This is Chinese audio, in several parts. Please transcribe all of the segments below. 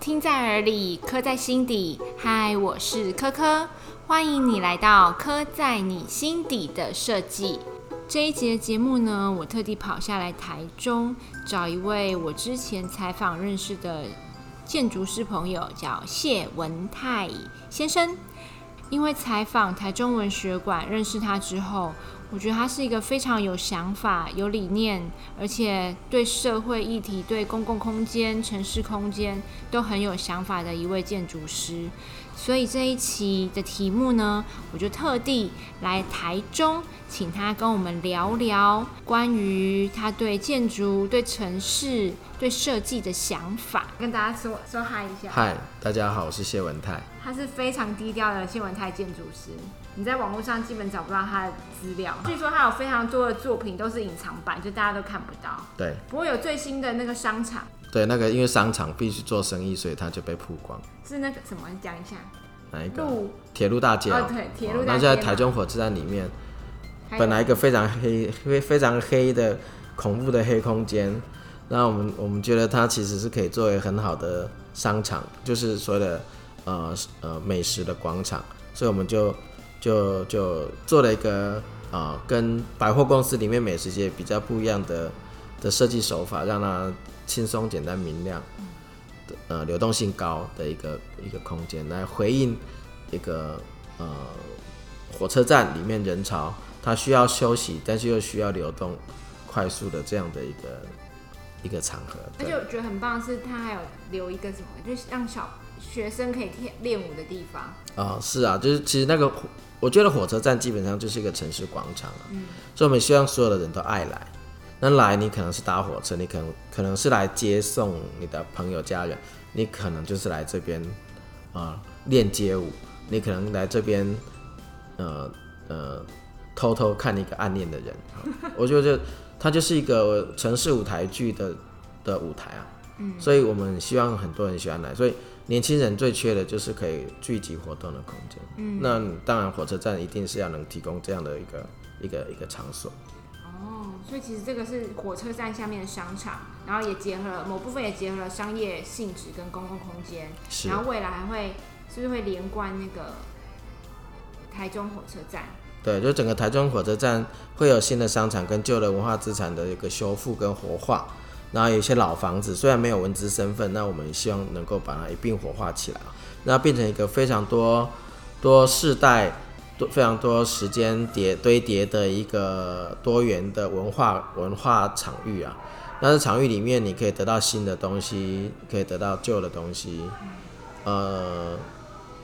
听在耳里，刻在心底。嗨，我是科科，欢迎你来到刻在你心底的设计。这一节节目呢，我特地跑下来台中，找一位我之前采访认识的建筑师朋友，叫谢文泰先生。因为采访台中文学馆认识他之后，我觉得他是一个非常有想法、有理念，而且对社会议题、对公共空间、城市空间都很有想法的一位建筑师。所以这一期的题目呢，我就特地来台中，请他跟我们聊聊关于他对建筑、对城市、对设计的想法，跟大家说说嗨一下。嗨，大家好，我是谢文泰。他是非常低调的谢文泰建筑师，你在网络上基本找不到他的资料。据说他有非常多的作品都是隐藏版，就大家都看不到。对，不过有最新的那个商场。对，那个因为商场必须做生意，所以它就被曝光。是那个什么？你讲一下。哪一个？路铁路大街。哦，对，铁路大街。那就在台中火车站里面，本来一个非常黑、非非常黑的恐怖的黑空间，那我们我们觉得它其实是可以作为很好的商场，就是所谓的呃呃美食的广场，所以我们就就就做了一个啊跟百货公司里面美食街比较不一样的的设计手法，让它轻松、简单、明亮。呃，流动性高的一个一个空间，来回应一个呃火车站里面人潮，它需要休息，但是又需要流动快速的这样的一个一个场合。而且我觉得很棒的是，它还有留一个什么，就是让小学生可以练练舞的地方。啊，是啊，就是其实那个，我觉得火车站基本上就是一个城市广场啊，嗯，所以我们希望所有的人都爱来。那来你可能是搭火车，你可能可能是来接送你的朋友家人，你可能就是来这边啊练街舞，你可能来这边呃呃偷偷看一个暗恋的人，我觉得它就是一个城市舞台剧的的舞台啊，嗯，所以我们希望很多人喜欢来，所以年轻人最缺的就是可以聚集活动的空间，嗯，那当然火车站一定是要能提供这样的一个一个一个场所。所以其实这个是火车站下面的商场，然后也结合了某部分也结合了商业性质跟公共空间，然后未来还会是不是会连贯那个台中火车站？对，就整个台中火车站会有新的商场跟旧的文化资产的一个修复跟活化，然后有一些老房子虽然没有文资身份，那我们希望能够把它一并活化起来，那变成一个非常多多世代。多非常多时间叠堆叠的一个多元的文化文化场域啊，那这场域里面你可以得到新的东西，可以得到旧的东西，呃，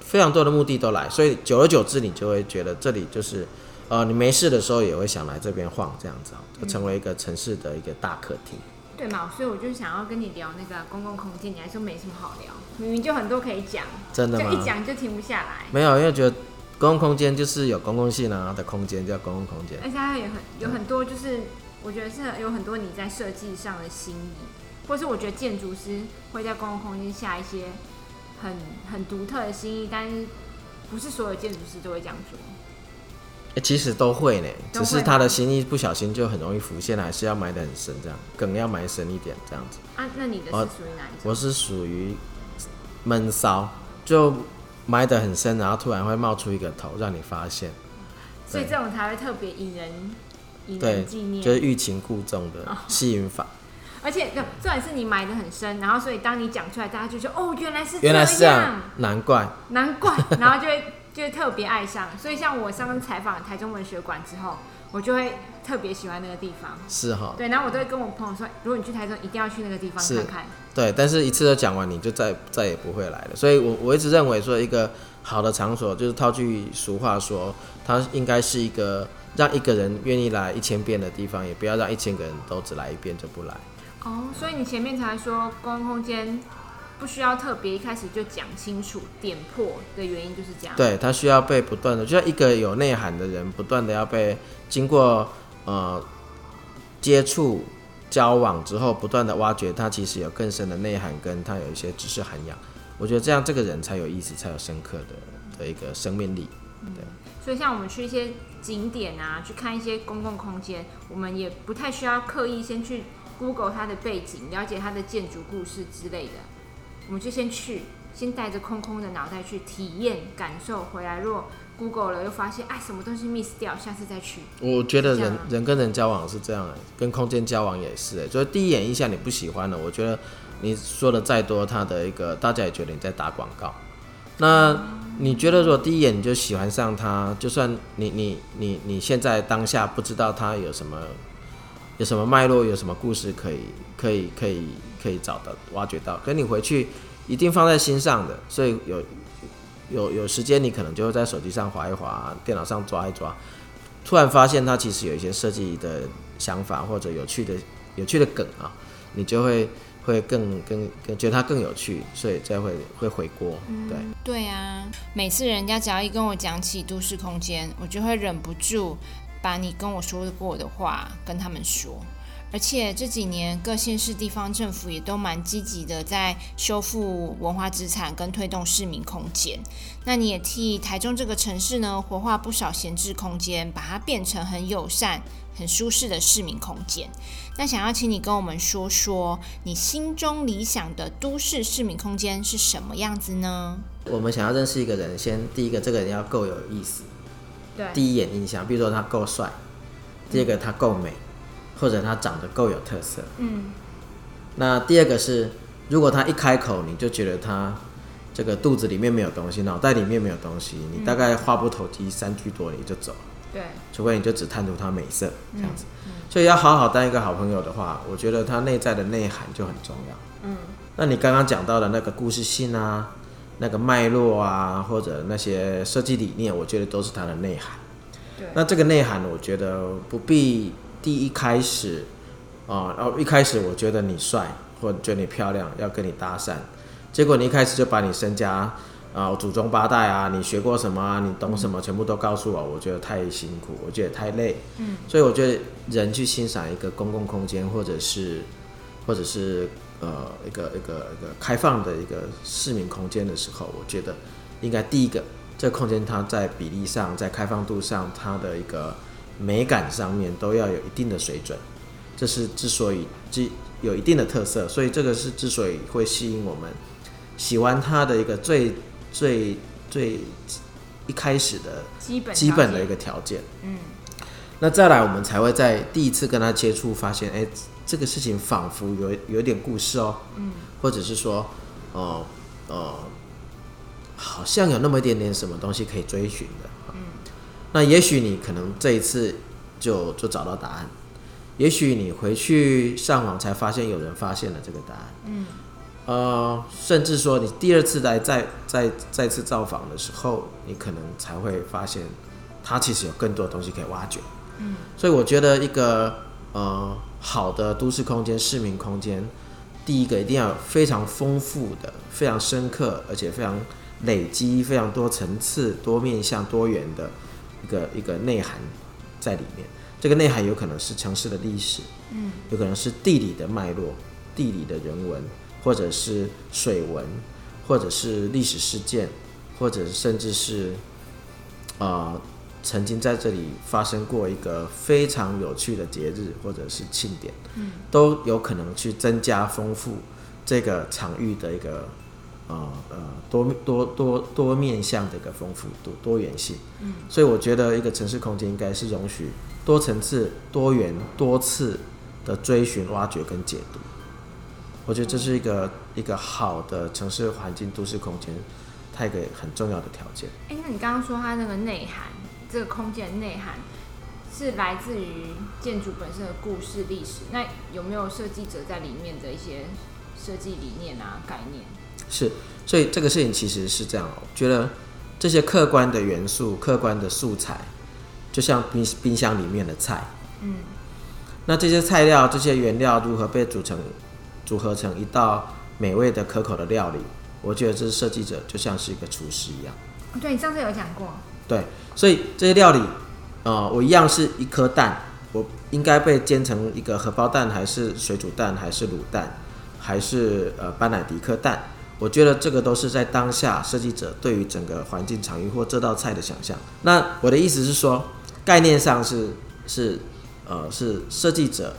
非常多的目的都来，所以久而久之你就会觉得这里就是，呃，你没事的时候也会想来这边晃这样子，就成为一个城市的一个大客厅。对嘛，所以我就想要跟你聊那个公共空间，你还说没什么好聊，明明就很多可以讲，真的吗？就一讲就停不下来。没有，因为觉得。公共空间就是有公共性啊的空间叫公共空间，而且它也很有很多，就是我觉得是有很多你在设计上的心意，或是我觉得建筑师会在公共空间下一些很很独特的心意，但是不是所有建筑师都会这样做。哎，其实都会呢，只是他的心意不小心就很容易浮现，还是要埋得很深，这样梗要埋深一点，这样子。啊，那你的是属于哪一种？我是属于闷骚，就。埋得很深，然后突然会冒出一个头，让你发现，所以这种才会特别引人引人纪念，就是欲擒故纵的吸引法。而且，重点是你埋得很深，然后所以当你讲出来，大家就说：“哦，原来是原来是这样，难怪难怪。”然后就会就会特别爱上。所以，像我上次采访台中文学馆之后，我就会特别喜欢那个地方。是哈，对，然后我都会跟我朋友说：“如果你去台中，一定要去那个地方看看。”对，但是一次都讲完，你就再再也不会来了。所以，我我一直认为说，一个好的场所，就是套句俗话说，它应该是一个让一个人愿意来一千遍的地方，也不要让一千个人都只来一遍就不来。哦，所以你前面才说公共空间不需要特别一开始就讲清楚点破的原因就是这样。对，它需要被不断的，就像一个有内涵的人，不断的要被经过呃接触。交往之后，不断的挖掘他其实有更深的内涵，跟他有一些知识涵养。我觉得这样这个人才有意思，才有深刻的的一个生命力。对，所以像我们去一些景点啊，去看一些公共空间，我们也不太需要刻意先去 Google 它的背景，了解它的建筑故事之类的。我们就先去，先带着空空的脑袋去体验、感受，回来若 Google 了又发现哎什么东西 miss 掉，下次再去。我觉得人人跟人交往是这样的，跟空间交往也是，就是第一眼印象你不喜欢了，我觉得你说的再多，他的一个大家也觉得你在打广告。那你觉得如果第一眼你就喜欢上他，就算你你你你现在当下不知道他有什么有什么脉络，有什么故事可以可以可以可以找到挖掘到，可你回去一定放在心上的，所以有有有时间你可能就会在手机上划一划，电脑上抓一抓，突然发现它其实有一些设计的想法或者有趣的有趣的梗啊，你就会会更更更觉得它更有趣，所以再会会回锅，对。对啊，每次人家只要一跟我讲起都市空间，我就会忍不住把你跟我说过的话跟他们说。而且这几年各县市地方政府也都蛮积极的在修复文化资产跟推动市民空间。那你也替台中这个城市呢活化不少闲置空间，把它变成很友善、很舒适的市民空间。那想要请你跟我们说说，你心中理想的都市市民空间是什么样子呢？我们想要认识一个人，先第一个这个人要够有意思，对第一眼印象，比如说他够帅，第二个他够美，或者他长得够有特色。嗯，那第二个是，如果他一开口你就觉得他这个肚子里面没有东西，脑袋里面没有东西，你大概话不投机三句多你就走了，对，除非你就只贪图他美色这样子。所以要好好当一个好朋友的话，我觉得他内在的内涵就很重要。嗯，那你刚刚讲到的那个故事性啊，那个脉络啊，或者那些设计理念，我觉得都是它的内涵。对，那这个内涵，我觉得不必第一开始啊，然后一开始我觉得你帅，或者觉得你漂亮，要跟你搭讪，结果你一开始就把你身家啊、祖宗八代啊，你学过什么啊，你懂什么，全部都告诉我，我觉得太辛苦，我觉得太累。嗯，所以我觉得人去欣赏一个公共空间，或者是或者是呃一个一个一个开放的一个市民空间的时候，我觉得应该第一个，这个空间它在比例上，在开放度上，它的一个美感上面都要有一定的水准。这是之所以之有一定的特色，所以这个是之所以会吸引我们喜欢它的一个最最最一开始的基本基本的一个，条件。嗯，那再来，我们才会在第一次跟他接触，发现，哎、这个事情仿佛有有点故事哦，嗯，或者是说，哦、呃，好像有那么一点点什么东西可以追寻的，嗯，那也许你可能这一次就就找到答案，也许你回去上网才发现有人发现了这个答案，嗯，呃，甚至说你第二次来再再再次造访的时候，你可能才会发现，它其实有更多的东西可以挖掘。嗯，所以我觉得一个呃好的都市空间、市民空间，第一个一定要有非常丰富的、非常深刻，而且非常累积、非常多层次、多面向、多元的一个一个内涵在里面。这个内涵有可能是城市的历史，嗯，有可能是地理的脉络、地理的人文，或者是水文，或者是历史事件，或者甚至是呃曾经在这里发生过一个非常有趣的节日或者是庆典，嗯，都有可能去增加丰富这个场域的一个呃呃多多多多面向的一个丰富度多元性，嗯，所以我觉得一个城市空间应该是容许多层次、多元、多次的追寻、挖掘跟解读。我觉得这是一个一个好的城市环境、都市空间，它一个很重要的条件。哎、那你刚刚说它那个内涵，这个空间内涵是来自于建筑本身的故事历史，那有没有设计者在里面的一些设计理念啊概念？是，所以这个事情其实是这样、哦，我觉得这些客观的元素、客观的素材，就像冰冰箱里面的菜，嗯，那这些菜料、这些原料如何被组成、组合成一道美味的可口的料理？我觉得这是设计者就像是一个厨师一样。哦对你上次有讲过，对，所以这些料理，呃，我一样是一颗蛋，我应该被煎成一个荷包蛋，还是水煮蛋，还是卤蛋，还是呃班乃迪克蛋？我觉得这个都是在当下设计者对于整个环境场域或这道菜的想象。那我的意思是说，概念上是是呃是设计者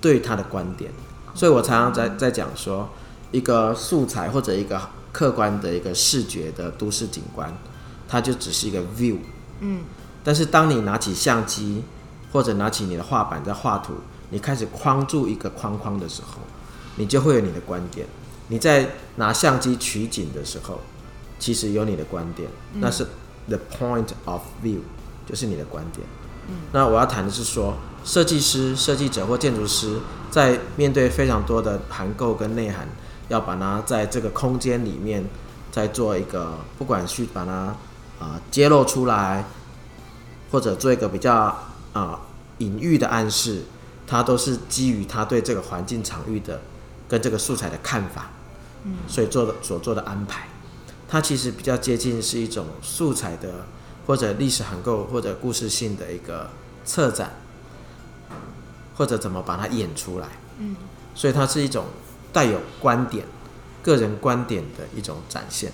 对他的观点，所以我常常在在讲说，一个素材或者一个客观的一个视觉的都市景观，它就只是一个 view。嗯。但是当你拿起相机或者拿起你的画板在画图，你开始框住一个框框的时候，你就会有你的观点。你在拿相机取景的时候，其实有你的观点，那是 the point of view，就是你的观点。嗯。那我要谈的是说，设计师、设计者或建筑师在面对非常多的含构跟内涵，要把它在这个空间里面再做一个，不管去把它啊揭露出来，或者做一个比较啊隐喻的暗示，它都是基于他对这个环境场域的跟这个素材的看法。所以做的所做的安排，它其实比较接近是一种素材的或者历史涵构或者故事性的一个策展，或者怎么把它演出来。嗯，所以它是一种带有观点、个人观点的一种展现，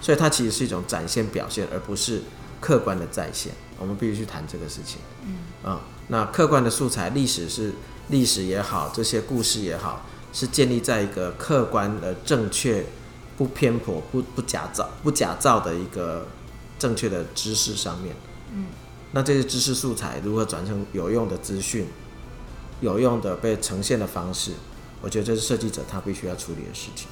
所以它其实是一种展现表现，而不是客观的再现。我们必须去谈这个事情。嗯，啊，那客观的素材，历史是历史也好，这些故事也好。是建立在一个客观的、正确、不偏颇、不不假造、不假造的一个正确的知识上面。嗯，那这些知识素材如何转成有用的资讯、有用的被呈现的方式？我觉得这是设计者他必须要处理的事情。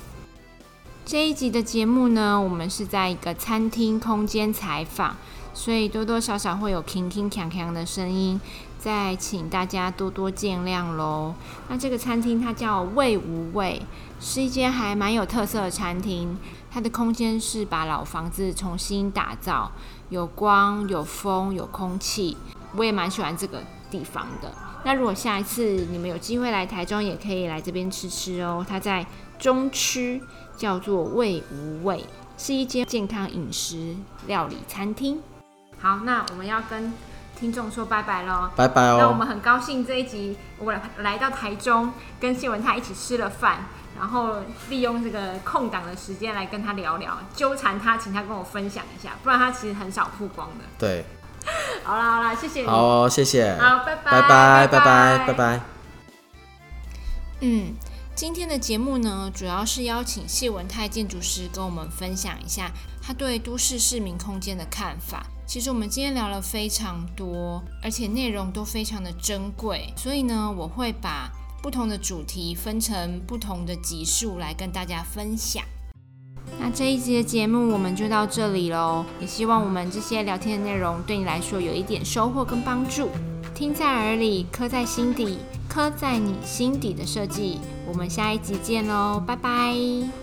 这一集的节目呢，我们是在一个餐厅空间采访，所以多多少少会有铿铿锵锵的声音。再请大家多多见谅喽。那这个餐厅它叫味无味，是一间还蛮有特色的餐厅。它的空间是把老房子重新打造，有光、有风、有空气。我也蛮喜欢这个地方的。那如果下一次你们有机会来台中，也可以来这边吃吃哦。它在中区，叫做味无味，是一间健康饮食料理餐厅。好，那我们要跟。听众说拜拜喽，拜拜哦。那我们很高兴这一集我来到台中，跟谢文泰一起吃了饭，然后利用这个空档的时间来跟他聊聊，纠缠他，请他跟我分享一下，不然他其实很少曝光的。对，好啦好啦，谢谢你。好，谢谢。好，拜拜，拜拜，拜拜，拜拜。嗯。今天的节目呢，主要是邀请谢文泰建筑师跟我们分享一下他对都市市民空间的看法。其实我们今天聊了非常多，而且内容都非常的珍贵，所以呢，我会把不同的主题分成不同的集数来跟大家分享。那这一集的节目我们就到这里喽，也希望我们这些聊天的内容对你来说有一点收获跟帮助。听在耳里，刻在心底，刻在你心底的设计。我们下一集见喽，拜拜。